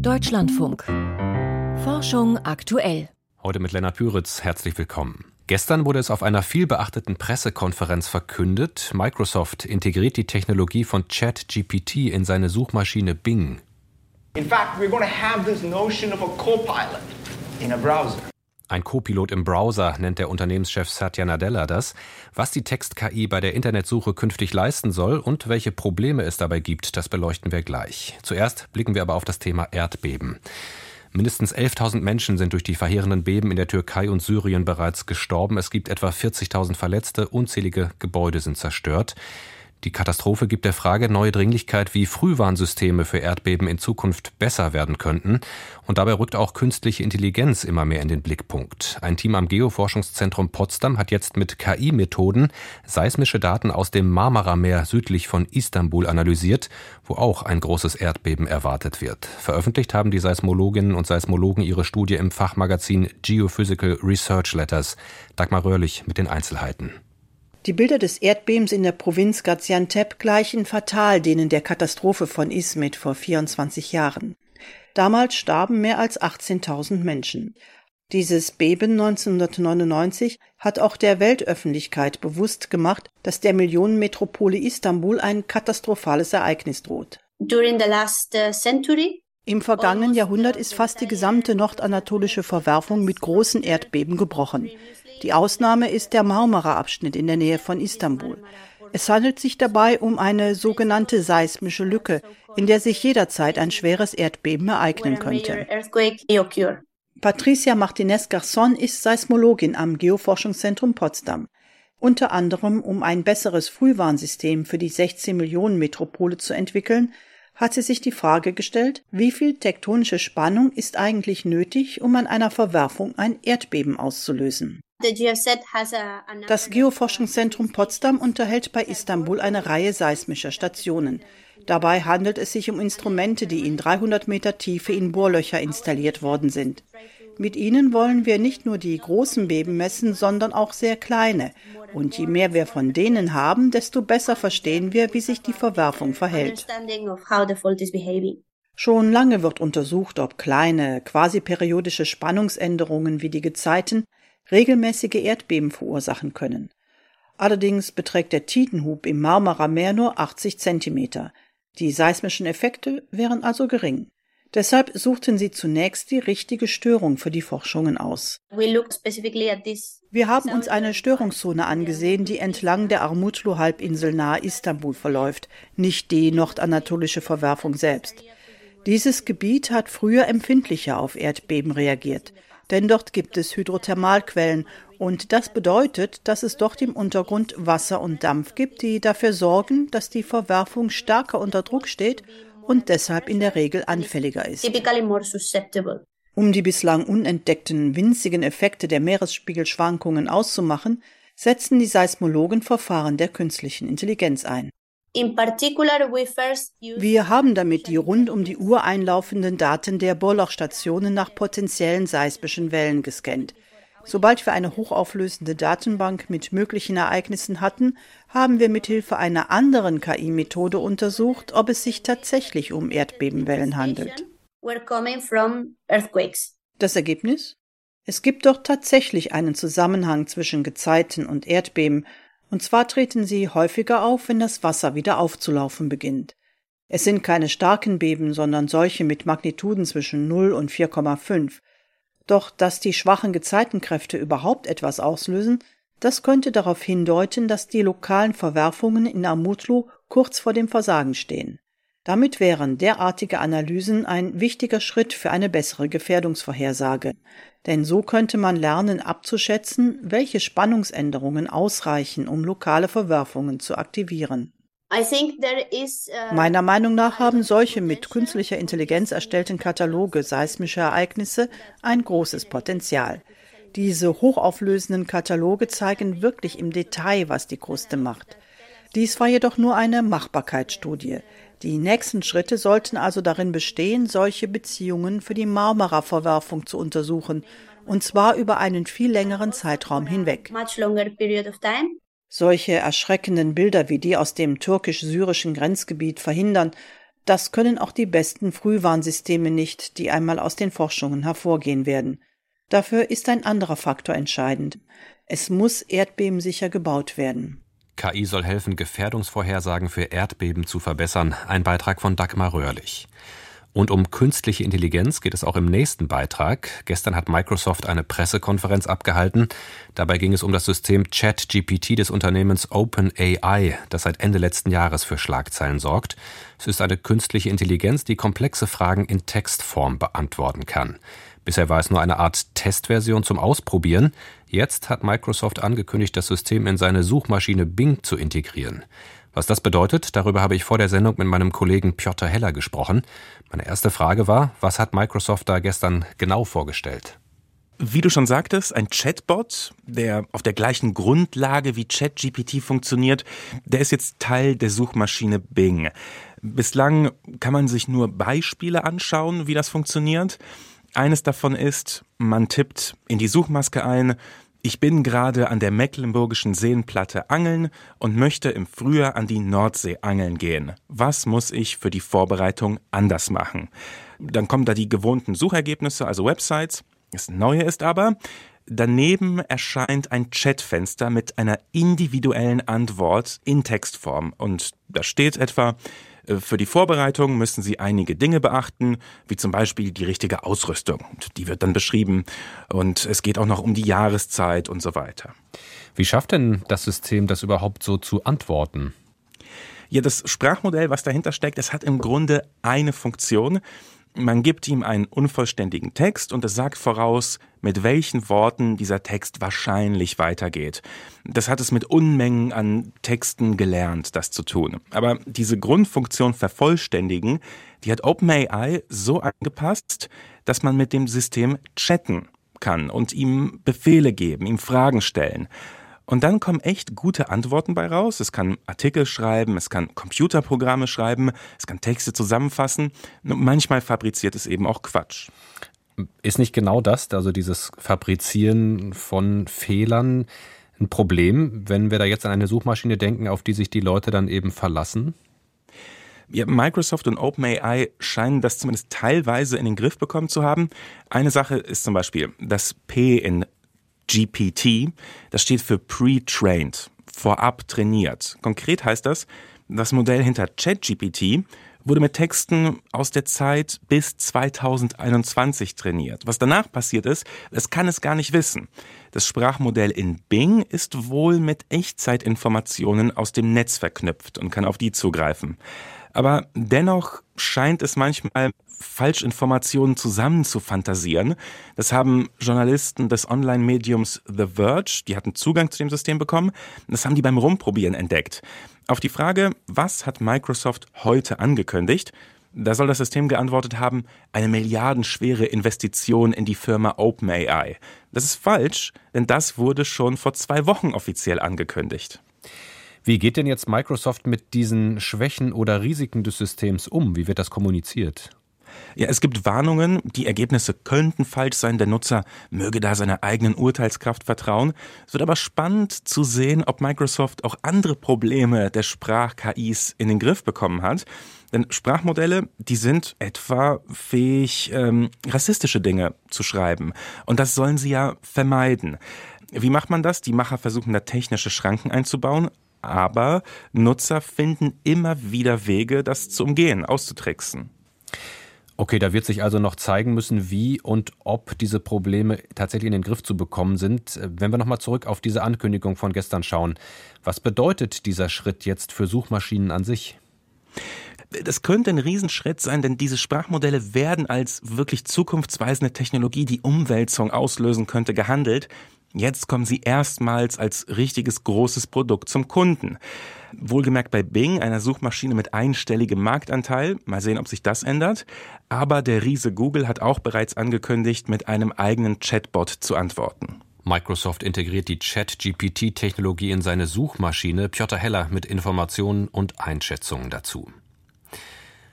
Deutschlandfunk. Forschung aktuell. Heute mit Lennart Püritz. Herzlich willkommen. Gestern wurde es auf einer vielbeachteten Pressekonferenz verkündet, Microsoft integriert die Technologie von ChatGPT in seine Suchmaschine Bing. In fact, we're going to have this notion of a co-pilot in a browser. Ein Co-Pilot im Browser nennt der Unternehmenschef Satya Nadella das, was die Text-KI bei der Internetsuche künftig leisten soll und welche Probleme es dabei gibt, das beleuchten wir gleich. Zuerst blicken wir aber auf das Thema Erdbeben. Mindestens 11.000 Menschen sind durch die verheerenden Beben in der Türkei und Syrien bereits gestorben. Es gibt etwa 40.000 Verletzte, unzählige Gebäude sind zerstört. Die Katastrophe gibt der Frage neue Dringlichkeit, wie Frühwarnsysteme für Erdbeben in Zukunft besser werden könnten. Und dabei rückt auch künstliche Intelligenz immer mehr in den Blickpunkt. Ein Team am Geoforschungszentrum Potsdam hat jetzt mit KI-Methoden seismische Daten aus dem Marmara-Meer südlich von Istanbul analysiert, wo auch ein großes Erdbeben erwartet wird. Veröffentlicht haben die Seismologinnen und Seismologen ihre Studie im Fachmagazin Geophysical Research Letters. Dagmar Röhrlich mit den Einzelheiten. Die Bilder des Erdbebens in der Provinz Gaziantep gleichen fatal denen der Katastrophe von Izmit vor 24 Jahren. Damals starben mehr als 18.000 Menschen. Dieses Beben 1999 hat auch der Weltöffentlichkeit bewusst gemacht, dass der Millionenmetropole Istanbul ein katastrophales Ereignis droht. Uh, im vergangenen Jahrhundert ist fast die gesamte nordanatolische Verwerfung mit großen Erdbeben gebrochen. Die Ausnahme ist der Marmara-Abschnitt in der Nähe von Istanbul. Es handelt sich dabei um eine sogenannte seismische Lücke, in der sich jederzeit ein schweres Erdbeben ereignen könnte. Patricia Martinez Garçon ist Seismologin am Geoforschungszentrum Potsdam. Unter anderem, um ein besseres Frühwarnsystem für die 16 Millionen Metropole zu entwickeln, hat sie sich die Frage gestellt, wie viel tektonische Spannung ist eigentlich nötig, um an einer Verwerfung ein Erdbeben auszulösen. Das Geoforschungszentrum Potsdam unterhält bei Istanbul eine Reihe seismischer Stationen. Dabei handelt es sich um Instrumente, die in 300 Meter Tiefe in Bohrlöcher installiert worden sind. Mit ihnen wollen wir nicht nur die großen Beben messen, sondern auch sehr kleine. Und je mehr wir von denen haben, desto besser verstehen wir, wie sich die Verwerfung verhält. Schon lange wird untersucht, ob kleine, quasi periodische Spannungsänderungen wie die Gezeiten regelmäßige Erdbeben verursachen können. Allerdings beträgt der Tidenhub im Marmara-Meer nur 80 Zentimeter. Die seismischen Effekte wären also gering. Deshalb suchten sie zunächst die richtige Störung für die Forschungen aus. Wir haben uns eine Störungszone angesehen, die entlang der Armutlu-Halbinsel nahe Istanbul verläuft, nicht die nordanatolische Verwerfung selbst. Dieses Gebiet hat früher empfindlicher auf Erdbeben reagiert denn dort gibt es Hydrothermalquellen und das bedeutet, dass es dort im Untergrund Wasser und Dampf gibt, die dafür sorgen, dass die Verwerfung stärker unter Druck steht und deshalb in der Regel anfälliger ist. Um die bislang unentdeckten winzigen Effekte der Meeresspiegelschwankungen auszumachen, setzen die Seismologen Verfahren der künstlichen Intelligenz ein. Wir haben damit die rund um die Uhr einlaufenden Daten der Bohrlochstationen nach potenziellen seismischen Wellen gescannt. Sobald wir eine hochauflösende Datenbank mit möglichen Ereignissen hatten, haben wir mithilfe einer anderen KI-Methode untersucht, ob es sich tatsächlich um Erdbebenwellen handelt. Das Ergebnis? Es gibt dort tatsächlich einen Zusammenhang zwischen Gezeiten und Erdbeben, und zwar treten sie häufiger auf, wenn das Wasser wieder aufzulaufen beginnt. Es sind keine starken Beben, sondern solche mit Magnituden zwischen 0 und 4,5. Doch dass die schwachen Gezeitenkräfte überhaupt etwas auslösen, das könnte darauf hindeuten, dass die lokalen Verwerfungen in Amutlu kurz vor dem Versagen stehen. Damit wären derartige Analysen ein wichtiger Schritt für eine bessere Gefährdungsvorhersage. Denn so könnte man lernen abzuschätzen, welche Spannungsänderungen ausreichen, um lokale Verwerfungen zu aktivieren. Is, uh, Meiner Meinung nach haben solche mit künstlicher Intelligenz erstellten Kataloge seismischer Ereignisse ein großes Potenzial. Diese hochauflösenden Kataloge zeigen wirklich im Detail, was die Kruste macht. Dies war jedoch nur eine Machbarkeitsstudie. Die nächsten Schritte sollten also darin bestehen, solche Beziehungen für die Marmara-Verwerfung zu untersuchen, und zwar über einen viel längeren Zeitraum hinweg. Solche erschreckenden Bilder wie die aus dem türkisch-syrischen Grenzgebiet verhindern, Das können auch die besten Frühwarnsysteme nicht, die einmal aus den Forschungen hervorgehen werden. Dafür ist ein anderer Faktor entscheidend. Es muss erdbebensicher gebaut werden. KI soll helfen, Gefährdungsvorhersagen für Erdbeben zu verbessern. Ein Beitrag von Dagmar Röhrlich. Und um künstliche Intelligenz geht es auch im nächsten Beitrag. Gestern hat Microsoft eine Pressekonferenz abgehalten. Dabei ging es um das System ChatGPT des Unternehmens OpenAI, das seit Ende letzten Jahres für Schlagzeilen sorgt. Es ist eine künstliche Intelligenz, die komplexe Fragen in Textform beantworten kann. Bisher war es nur eine Art Testversion zum Ausprobieren. Jetzt hat Microsoft angekündigt, das System in seine Suchmaschine Bing zu integrieren. Was das bedeutet, darüber habe ich vor der Sendung mit meinem Kollegen Piotr Heller gesprochen. Meine erste Frage war, was hat Microsoft da gestern genau vorgestellt? Wie du schon sagtest, ein Chatbot, der auf der gleichen Grundlage wie ChatGPT funktioniert, der ist jetzt Teil der Suchmaschine Bing. Bislang kann man sich nur Beispiele anschauen, wie das funktioniert. Eines davon ist, man tippt in die Suchmaske ein, ich bin gerade an der Mecklenburgischen Seenplatte angeln und möchte im Frühjahr an die Nordsee angeln gehen. Was muss ich für die Vorbereitung anders machen? Dann kommen da die gewohnten Suchergebnisse, also Websites. Das Neue ist aber, daneben erscheint ein Chatfenster mit einer individuellen Antwort in Textform. Und da steht etwa, für die Vorbereitung müssen Sie einige Dinge beachten, wie zum Beispiel die richtige Ausrüstung. Die wird dann beschrieben. Und es geht auch noch um die Jahreszeit und so weiter. Wie schafft denn das System das überhaupt so zu antworten? Ja, das Sprachmodell, was dahinter steckt, es hat im Grunde eine Funktion. Man gibt ihm einen unvollständigen Text und es sagt voraus, mit welchen Worten dieser Text wahrscheinlich weitergeht. Das hat es mit Unmengen an Texten gelernt, das zu tun. Aber diese Grundfunktion vervollständigen, die hat OpenAI so angepasst, dass man mit dem System chatten kann und ihm Befehle geben, ihm Fragen stellen. Und dann kommen echt gute Antworten bei raus. Es kann Artikel schreiben, es kann Computerprogramme schreiben, es kann Texte zusammenfassen. Manchmal fabriziert es eben auch Quatsch. Ist nicht genau das, also dieses Fabrizieren von Fehlern, ein Problem, wenn wir da jetzt an eine Suchmaschine denken, auf die sich die Leute dann eben verlassen? Ja, Microsoft und OpenAI scheinen das zumindest teilweise in den Griff bekommen zu haben. Eine Sache ist zum Beispiel das P in GPT, das steht für Pre-Trained, vorab trainiert. Konkret heißt das, das Modell hinter ChatGPT wurde mit Texten aus der Zeit bis 2021 trainiert. Was danach passiert ist, das kann es gar nicht wissen. Das Sprachmodell in Bing ist wohl mit Echtzeitinformationen aus dem Netz verknüpft und kann auf die zugreifen. Aber dennoch scheint es manchmal Falschinformationen zusammen zu fantasieren. Das haben Journalisten des Online-Mediums The Verge, die hatten Zugang zu dem System bekommen, das haben die beim Rumprobieren entdeckt. Auf die Frage, was hat Microsoft heute angekündigt, da soll das System geantwortet haben, eine milliardenschwere Investition in die Firma OpenAI. Das ist falsch, denn das wurde schon vor zwei Wochen offiziell angekündigt. Wie geht denn jetzt Microsoft mit diesen Schwächen oder Risiken des Systems um? Wie wird das kommuniziert? Ja, es gibt Warnungen, die Ergebnisse könnten falsch sein, der Nutzer möge da seiner eigenen Urteilskraft vertrauen. Es wird aber spannend zu sehen, ob Microsoft auch andere Probleme der Sprach-KIs in den Griff bekommen hat. Denn Sprachmodelle, die sind etwa fähig, ähm, rassistische Dinge zu schreiben. Und das sollen sie ja vermeiden. Wie macht man das? Die Macher versuchen da technische Schranken einzubauen, aber Nutzer finden immer wieder Wege, das zu umgehen, auszutricksen. Okay, da wird sich also noch zeigen müssen, wie und ob diese Probleme tatsächlich in den Griff zu bekommen sind. Wenn wir nochmal zurück auf diese Ankündigung von gestern schauen, was bedeutet dieser Schritt jetzt für Suchmaschinen an sich? Das könnte ein Riesenschritt sein, denn diese Sprachmodelle werden als wirklich zukunftsweisende Technologie, die Umwälzung auslösen könnte, gehandelt. Jetzt kommen sie erstmals als richtiges großes Produkt zum Kunden. Wohlgemerkt bei Bing, einer Suchmaschine mit einstelligem Marktanteil. Mal sehen, ob sich das ändert. Aber der Riese Google hat auch bereits angekündigt, mit einem eigenen Chatbot zu antworten. Microsoft integriert die Chat-GPT-Technologie in seine Suchmaschine. Piotr Heller mit Informationen und Einschätzungen dazu.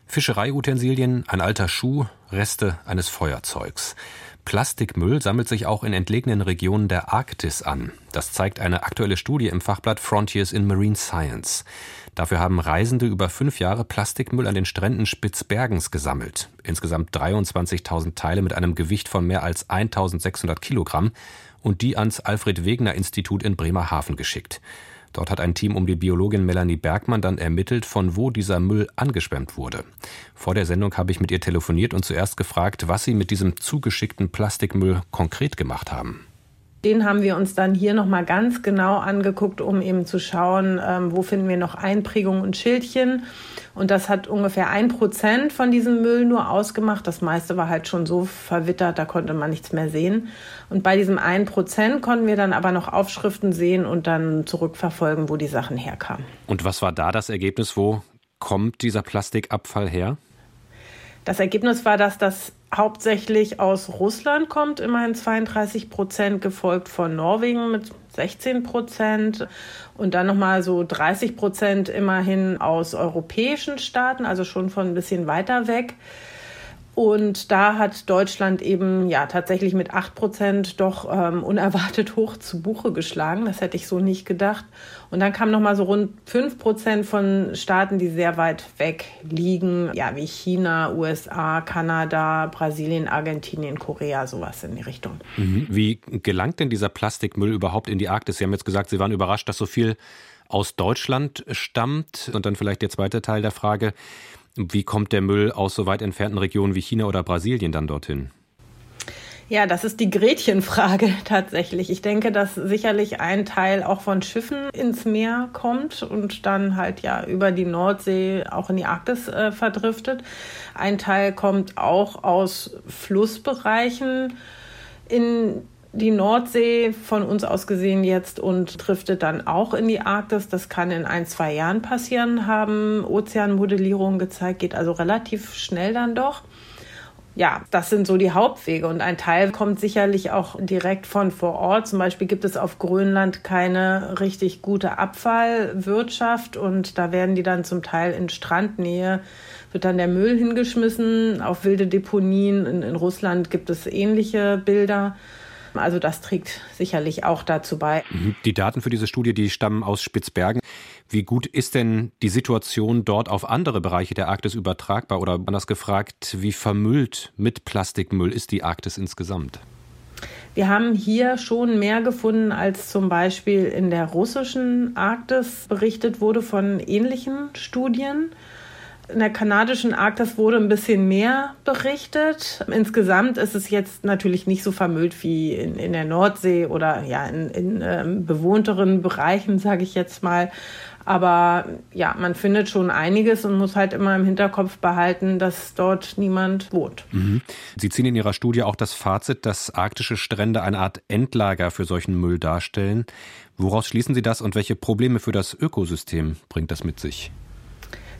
Fischereiutensilien, ein alter Schuh, Reste eines Feuerzeugs. Plastikmüll sammelt sich auch in entlegenen Regionen der Arktis an. Das zeigt eine aktuelle Studie im Fachblatt Frontiers in Marine Science. Dafür haben Reisende über fünf Jahre Plastikmüll an den Stränden Spitzbergens gesammelt. Insgesamt 23.000 Teile mit einem Gewicht von mehr als 1.600 Kilogramm und die ans Alfred Wegener Institut in Bremerhaven geschickt. Dort hat ein Team um die Biologin Melanie Bergmann dann ermittelt, von wo dieser Müll angeschwemmt wurde. Vor der Sendung habe ich mit ihr telefoniert und zuerst gefragt, was sie mit diesem zugeschickten Plastikmüll konkret gemacht haben. Den haben wir uns dann hier nochmal ganz genau angeguckt, um eben zu schauen, ähm, wo finden wir noch Einprägungen und Schildchen. Und das hat ungefähr ein Prozent von diesem Müll nur ausgemacht. Das meiste war halt schon so verwittert, da konnte man nichts mehr sehen. Und bei diesem ein Prozent konnten wir dann aber noch Aufschriften sehen und dann zurückverfolgen, wo die Sachen herkamen. Und was war da das Ergebnis? Wo kommt dieser Plastikabfall her? Das Ergebnis war, dass das hauptsächlich aus Russland kommt, immerhin 32 Prozent, gefolgt von Norwegen mit 16 Prozent und dann nochmal so 30 Prozent immerhin aus europäischen Staaten, also schon von ein bisschen weiter weg. Und da hat Deutschland eben ja tatsächlich mit 8 Prozent doch ähm, unerwartet hoch zu Buche geschlagen. Das hätte ich so nicht gedacht. Und dann kam noch mal so rund 5 Prozent von Staaten, die sehr weit weg liegen, ja wie China, USA, Kanada, Brasilien, Argentinien, Korea, sowas in die Richtung. Mhm. Wie gelangt denn dieser Plastikmüll überhaupt in die Arktis? Sie haben jetzt gesagt, Sie waren überrascht, dass so viel aus Deutschland stammt. Und dann vielleicht der zweite Teil der Frage. Wie kommt der Müll aus so weit entfernten Regionen wie China oder Brasilien dann dorthin? Ja, das ist die Gretchenfrage tatsächlich. Ich denke, dass sicherlich ein Teil auch von Schiffen ins Meer kommt und dann halt ja über die Nordsee auch in die Arktis äh, verdriftet. Ein Teil kommt auch aus Flussbereichen in die Nordsee von uns aus gesehen jetzt und driftet dann auch in die Arktis. Das kann in ein, zwei Jahren passieren, haben Ozeanmodellierungen gezeigt, geht also relativ schnell dann doch. Ja, das sind so die Hauptwege und ein Teil kommt sicherlich auch direkt von vor Ort. Zum Beispiel gibt es auf Grönland keine richtig gute Abfallwirtschaft und da werden die dann zum Teil in Strandnähe wird dann der Müll hingeschmissen auf wilde Deponien. In, in Russland gibt es ähnliche Bilder. Also das trägt sicherlich auch dazu bei. Mhm. Die Daten für diese Studie, die stammen aus Spitzbergen. Wie gut ist denn die Situation dort auf andere Bereiche der Arktis übertragbar? Oder anders gefragt, wie vermüllt mit Plastikmüll ist die Arktis insgesamt? Wir haben hier schon mehr gefunden, als zum Beispiel in der russischen Arktis berichtet wurde von ähnlichen Studien. In der kanadischen Arktis wurde ein bisschen mehr berichtet. Insgesamt ist es jetzt natürlich nicht so vermüllt wie in, in der Nordsee oder ja in, in ähm, bewohnteren Bereichen, sage ich jetzt mal. Aber ja, man findet schon einiges und muss halt immer im Hinterkopf behalten, dass dort niemand wohnt. Mhm. Sie ziehen in Ihrer Studie auch das Fazit, dass arktische Strände eine Art Endlager für solchen Müll darstellen. Woraus schließen Sie das und welche Probleme für das Ökosystem bringt das mit sich?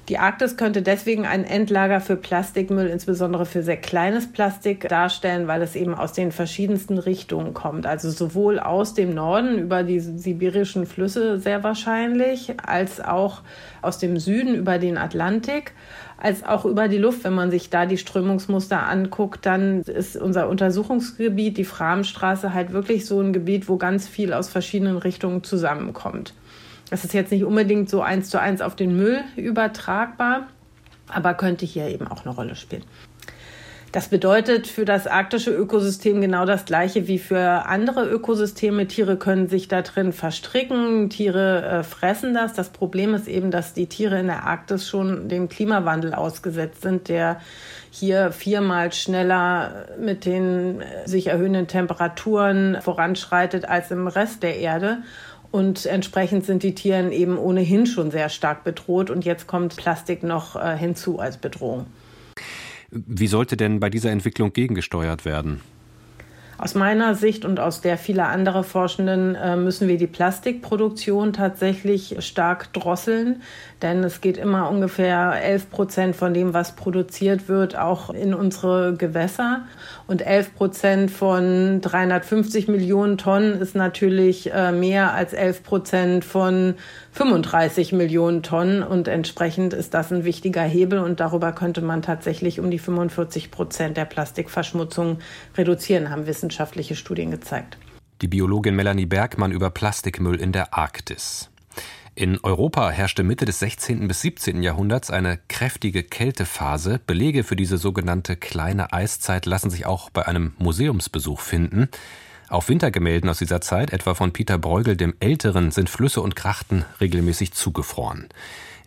Die Arktis könnte deswegen ein Endlager für Plastikmüll, insbesondere für sehr kleines Plastik, darstellen, weil es eben aus den verschiedensten Richtungen kommt. Also sowohl aus dem Norden über die sibirischen Flüsse sehr wahrscheinlich, als auch aus dem Süden über den Atlantik als auch über die Luft. Wenn man sich da die Strömungsmuster anguckt, dann ist unser Untersuchungsgebiet, die Framstraße, halt wirklich so ein Gebiet, wo ganz viel aus verschiedenen Richtungen zusammenkommt. Das ist jetzt nicht unbedingt so eins zu eins auf den Müll übertragbar, aber könnte hier eben auch eine Rolle spielen. Das bedeutet für das arktische Ökosystem genau das Gleiche wie für andere Ökosysteme. Tiere können sich da drin verstricken, Tiere äh, fressen das. Das Problem ist eben, dass die Tiere in der Arktis schon dem Klimawandel ausgesetzt sind, der hier viermal schneller mit den äh, sich erhöhenden Temperaturen voranschreitet als im Rest der Erde. Und entsprechend sind die Tiere eben ohnehin schon sehr stark bedroht. Und jetzt kommt Plastik noch äh, hinzu als Bedrohung. Wie sollte denn bei dieser Entwicklung gegengesteuert werden? Aus meiner Sicht und aus der vieler anderer Forschenden äh, müssen wir die Plastikproduktion tatsächlich stark drosseln, denn es geht immer ungefähr 11 Prozent von dem, was produziert wird, auch in unsere Gewässer. Und 11 Prozent von 350 Millionen Tonnen ist natürlich äh, mehr als 11 Prozent von 35 Millionen Tonnen. Und entsprechend ist das ein wichtiger Hebel. Und darüber könnte man tatsächlich um die 45 Prozent der Plastikverschmutzung reduzieren, haben wissenschaftliche Studien gezeigt. Die Biologin Melanie Bergmann über Plastikmüll in der Arktis. In Europa herrschte Mitte des 16. bis 17. Jahrhunderts eine kräftige Kältephase. Belege für diese sogenannte kleine Eiszeit lassen sich auch bei einem Museumsbesuch finden. Auf Wintergemälden aus dieser Zeit, etwa von Peter Bruegel dem Älteren, sind Flüsse und Krachten regelmäßig zugefroren.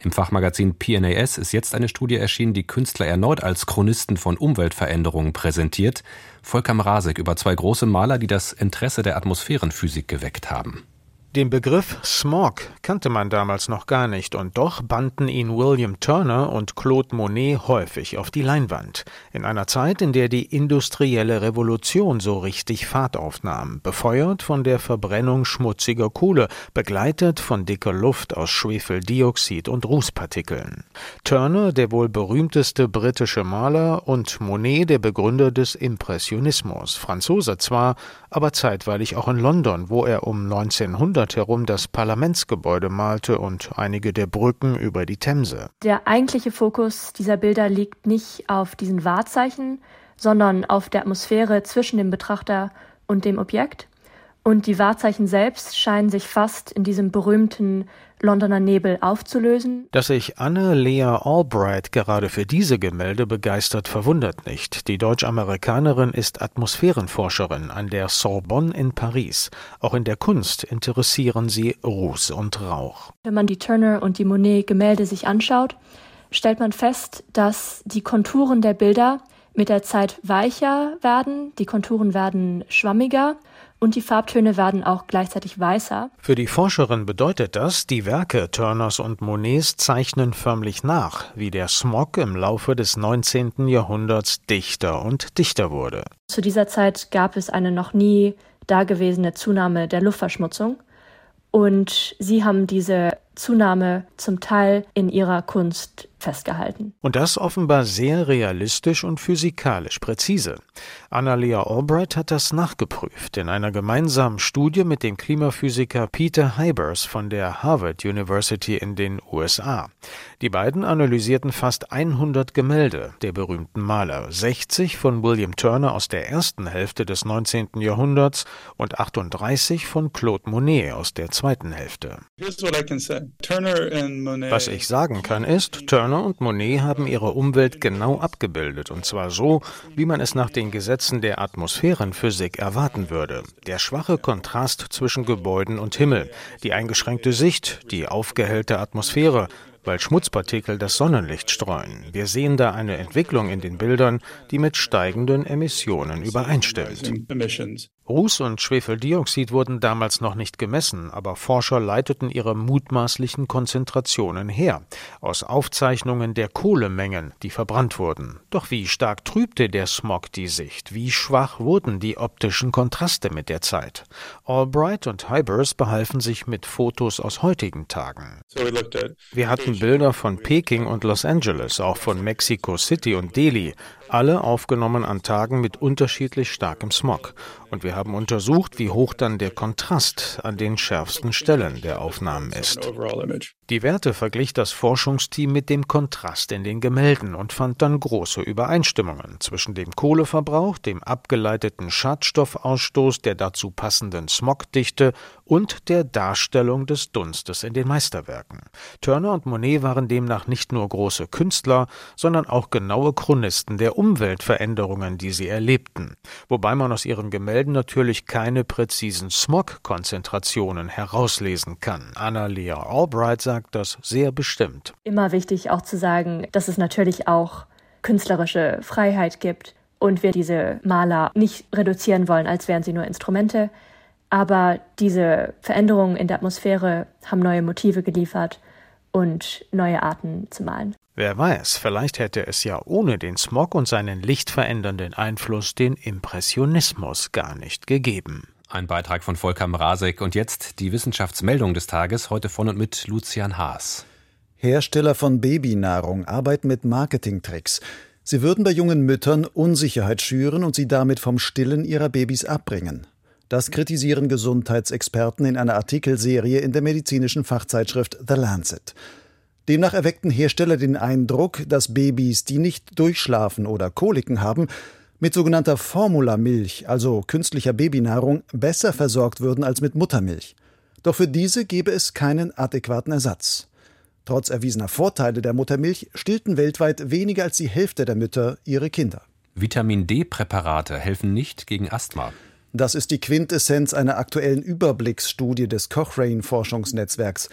Im Fachmagazin PNAS ist jetzt eine Studie erschienen, die Künstler erneut als Chronisten von Umweltveränderungen präsentiert. Volker Mrazek über zwei große Maler, die das Interesse der Atmosphärenphysik geweckt haben. Den Begriff Smog kannte man damals noch gar nicht, und doch banden ihn William Turner und Claude Monet häufig auf die Leinwand. In einer Zeit, in der die industrielle Revolution so richtig Fahrt aufnahm, befeuert von der Verbrennung schmutziger Kohle, begleitet von dicker Luft aus Schwefeldioxid und Rußpartikeln. Turner, der wohl berühmteste britische Maler, und Monet, der Begründer des Impressionismus, Franzose zwar, aber zeitweilig auch in London, wo er um 1900 Jahrhundert herum das Parlamentsgebäude malte und einige der Brücken über die Themse. Der eigentliche Fokus dieser Bilder liegt nicht auf diesen Wahrzeichen, sondern auf der Atmosphäre zwischen dem Betrachter und dem Objekt. Und die Wahrzeichen selbst scheinen sich fast in diesem berühmten Londoner Nebel aufzulösen. Dass sich Anne Lea Albright gerade für diese Gemälde begeistert, verwundert nicht. Die Deutsch-Amerikanerin ist Atmosphärenforscherin an der Sorbonne in Paris. Auch in der Kunst interessieren sie Ruß und Rauch. Wenn man die Turner und die Monet-Gemälde sich anschaut, stellt man fest, dass die Konturen der Bilder mit der Zeit weicher werden, die Konturen werden schwammiger und die Farbtöne werden auch gleichzeitig weißer. Für die Forscherin bedeutet das, die Werke Turners und Monets zeichnen förmlich nach, wie der Smog im Laufe des 19. Jahrhunderts dichter und dichter wurde. Zu dieser Zeit gab es eine noch nie dagewesene Zunahme der Luftverschmutzung und sie haben diese Zunahme zum Teil in ihrer Kunst festgehalten. Und das offenbar sehr realistisch und physikalisch präzise. Annalea Albright hat das nachgeprüft in einer gemeinsamen Studie mit dem Klimaphysiker Peter Hybers von der Harvard University in den USA. Die beiden analysierten fast 100 Gemälde der berühmten Maler, 60 von William Turner aus der ersten Hälfte des 19. Jahrhunderts und 38 von Claude Monet aus der zweiten Hälfte. Was ich sagen kann ist, Turner Turner und Monet haben ihre Umwelt genau abgebildet, und zwar so, wie man es nach den Gesetzen der Atmosphärenphysik erwarten würde. Der schwache Kontrast zwischen Gebäuden und Himmel, die eingeschränkte Sicht, die aufgehellte Atmosphäre, weil Schmutzpartikel das Sonnenlicht streuen. Wir sehen da eine Entwicklung in den Bildern, die mit steigenden Emissionen übereinstimmt. Ruß und Schwefeldioxid wurden damals noch nicht gemessen, aber Forscher leiteten ihre mutmaßlichen Konzentrationen her, aus Aufzeichnungen der Kohlemengen, die verbrannt wurden. Doch wie stark trübte der Smog die Sicht, wie schwach wurden die optischen Kontraste mit der Zeit. Albright und Hybers behalfen sich mit Fotos aus heutigen Tagen. Wir hatten Bilder von Peking und Los Angeles, auch von Mexico City und Delhi, alle aufgenommen an Tagen mit unterschiedlich starkem Smog. Und wir haben untersucht, wie hoch dann der Kontrast an den schärfsten Stellen der Aufnahmen ist. Die Werte verglich das Forschungsteam mit dem Kontrast in den Gemälden und fand dann große Übereinstimmungen zwischen dem Kohleverbrauch, dem abgeleiteten Schadstoffausstoß, der dazu passenden Smogdichte und der Darstellung des Dunstes in den Meisterwerken. Turner und Monet waren demnach nicht nur große Künstler, sondern auch genaue Chronisten der Umweltveränderungen, die sie erlebten, wobei man aus ihren Gemälden natürlich keine präzisen Smog-Konzentrationen herauslesen kann. Anna-Lea Albright sagt das sehr bestimmt. Immer wichtig auch zu sagen, dass es natürlich auch künstlerische Freiheit gibt und wir diese Maler nicht reduzieren wollen, als wären sie nur Instrumente. Aber diese Veränderungen in der Atmosphäre haben neue Motive geliefert und neue Arten zu malen. Wer weiß, vielleicht hätte es ja ohne den Smog und seinen lichtverändernden Einfluss den Impressionismus gar nicht gegeben. Ein Beitrag von Volker Mrazek und jetzt die Wissenschaftsmeldung des Tages, heute von und mit Lucian Haas. Hersteller von Babynahrung arbeiten mit Marketingtricks. Sie würden bei jungen Müttern Unsicherheit schüren und sie damit vom Stillen ihrer Babys abbringen. Das kritisieren Gesundheitsexperten in einer Artikelserie in der medizinischen Fachzeitschrift The Lancet. Demnach erweckten Hersteller den Eindruck, dass Babys, die nicht durchschlafen oder Koliken haben, mit sogenannter Formulamilch, also künstlicher Babynahrung, besser versorgt würden als mit Muttermilch. Doch für diese gebe es keinen adäquaten Ersatz. Trotz erwiesener Vorteile der Muttermilch stillten weltweit weniger als die Hälfte der Mütter ihre Kinder. Vitamin D-Präparate helfen nicht gegen Asthma. Das ist die Quintessenz einer aktuellen Überblicksstudie des Cochrane Forschungsnetzwerks.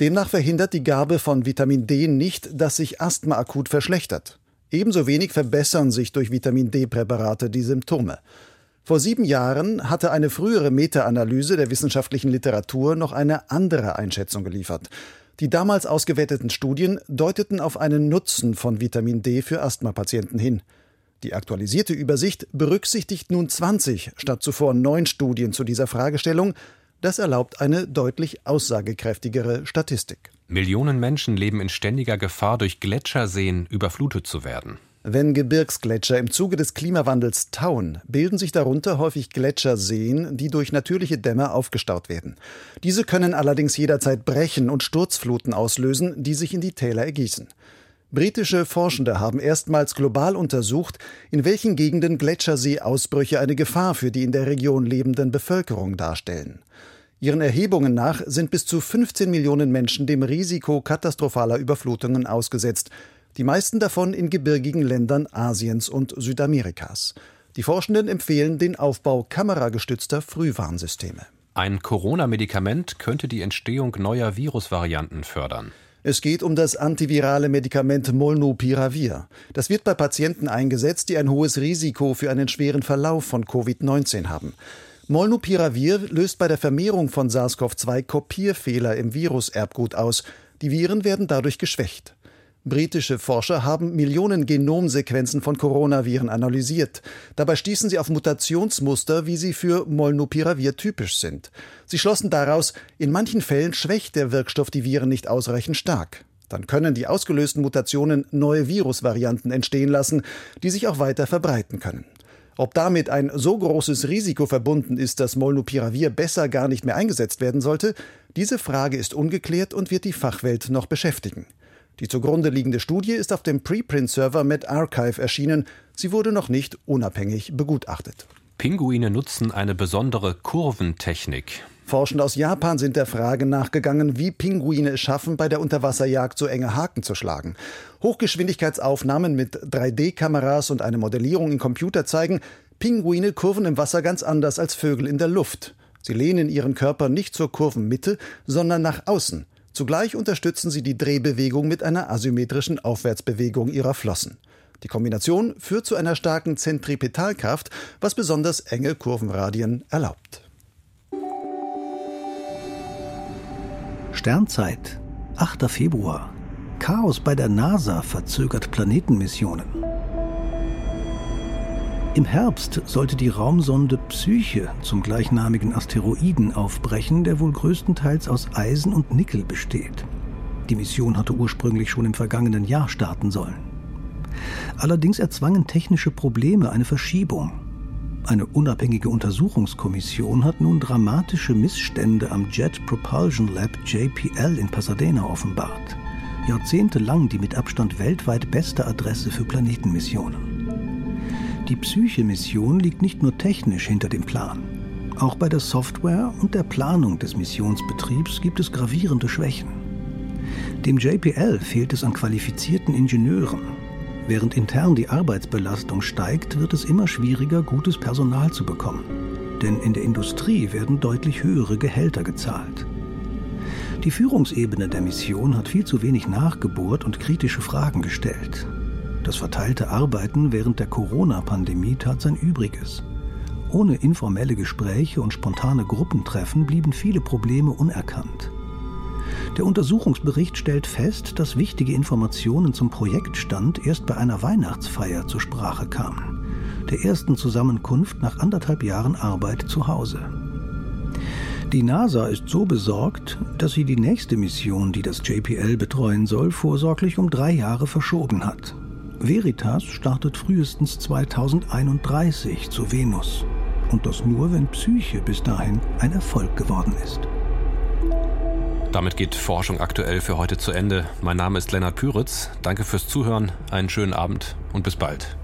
Demnach verhindert die Gabe von Vitamin D nicht, dass sich Asthma akut verschlechtert. Ebenso wenig verbessern sich durch Vitamin D-Präparate die Symptome. Vor sieben Jahren hatte eine frühere Meta-Analyse der wissenschaftlichen Literatur noch eine andere Einschätzung geliefert. Die damals ausgewerteten Studien deuteten auf einen Nutzen von Vitamin D für Asthmapatienten hin. Die aktualisierte Übersicht berücksichtigt nun 20 statt zuvor neun Studien zu dieser Fragestellung, das erlaubt eine deutlich aussagekräftigere Statistik. Millionen Menschen leben in ständiger Gefahr, durch Gletscherseen überflutet zu werden. Wenn Gebirgsgletscher im Zuge des Klimawandels tauen, bilden sich darunter häufig Gletscherseen, die durch natürliche Dämme aufgestaut werden. Diese können allerdings jederzeit brechen und Sturzfluten auslösen, die sich in die Täler ergießen. Britische Forschende haben erstmals global untersucht, in welchen Gegenden Gletscherseeausbrüche eine Gefahr für die in der Region lebenden Bevölkerung darstellen. Ihren Erhebungen nach sind bis zu 15 Millionen Menschen dem Risiko katastrophaler Überflutungen ausgesetzt, die meisten davon in gebirgigen Ländern Asiens und Südamerikas. Die Forschenden empfehlen den Aufbau kameragestützter Frühwarnsysteme. Ein Corona-Medikament könnte die Entstehung neuer Virusvarianten fördern. Es geht um das antivirale Medikament Molnupiravir. Das wird bei Patienten eingesetzt, die ein hohes Risiko für einen schweren Verlauf von Covid-19 haben. Molnupiravir löst bei der Vermehrung von SARS-CoV-2 Kopierfehler im Viruserbgut aus. Die Viren werden dadurch geschwächt. Britische Forscher haben Millionen Genomsequenzen von Coronaviren analysiert. Dabei stießen sie auf Mutationsmuster, wie sie für Molnupiravir typisch sind. Sie schlossen daraus, in manchen Fällen schwächt der Wirkstoff die Viren nicht ausreichend stark. Dann können die ausgelösten Mutationen neue Virusvarianten entstehen lassen, die sich auch weiter verbreiten können. Ob damit ein so großes Risiko verbunden ist, dass Molnupiravir besser gar nicht mehr eingesetzt werden sollte, diese Frage ist ungeklärt und wird die Fachwelt noch beschäftigen. Die zugrunde liegende Studie ist auf dem Preprint-Server medRxiv erschienen. Sie wurde noch nicht unabhängig begutachtet. Pinguine nutzen eine besondere Kurventechnik. Forschende aus Japan sind der Frage nachgegangen, wie Pinguine es schaffen, bei der Unterwasserjagd so enge Haken zu schlagen. Hochgeschwindigkeitsaufnahmen mit 3D-Kameras und eine Modellierung in Computer zeigen, Pinguine kurven im Wasser ganz anders als Vögel in der Luft. Sie lehnen ihren Körper nicht zur Kurvenmitte, sondern nach außen. Zugleich unterstützen sie die Drehbewegung mit einer asymmetrischen Aufwärtsbewegung ihrer Flossen. Die Kombination führt zu einer starken Zentripetalkraft, was besonders enge Kurvenradien erlaubt. Sternzeit, 8. Februar. Chaos bei der NASA verzögert Planetenmissionen. Im Herbst sollte die Raumsonde Psyche zum gleichnamigen Asteroiden aufbrechen, der wohl größtenteils aus Eisen und Nickel besteht. Die Mission hatte ursprünglich schon im vergangenen Jahr starten sollen. Allerdings erzwangen technische Probleme eine Verschiebung. Eine unabhängige Untersuchungskommission hat nun dramatische Missstände am Jet Propulsion Lab JPL in Pasadena offenbart. Jahrzehntelang die mit Abstand weltweit beste Adresse für Planetenmissionen. Die Psyche-Mission liegt nicht nur technisch hinter dem Plan. Auch bei der Software und der Planung des Missionsbetriebs gibt es gravierende Schwächen. Dem JPL fehlt es an qualifizierten Ingenieuren, Während intern die Arbeitsbelastung steigt, wird es immer schwieriger, gutes Personal zu bekommen. Denn in der Industrie werden deutlich höhere Gehälter gezahlt. Die Führungsebene der Mission hat viel zu wenig nachgebohrt und kritische Fragen gestellt. Das verteilte Arbeiten während der Corona-Pandemie tat sein Übriges. Ohne informelle Gespräche und spontane Gruppentreffen blieben viele Probleme unerkannt. Der Untersuchungsbericht stellt fest, dass wichtige Informationen zum Projektstand erst bei einer Weihnachtsfeier zur Sprache kamen, der ersten Zusammenkunft nach anderthalb Jahren Arbeit zu Hause. Die NASA ist so besorgt, dass sie die nächste Mission, die das JPL betreuen soll, vorsorglich um drei Jahre verschoben hat. Veritas startet frühestens 2031 zu Venus. Und das nur, wenn Psyche bis dahin ein Erfolg geworden ist. Damit geht Forschung aktuell für heute zu Ende. Mein Name ist Lennart Püritz. Danke fürs Zuhören, einen schönen Abend und bis bald.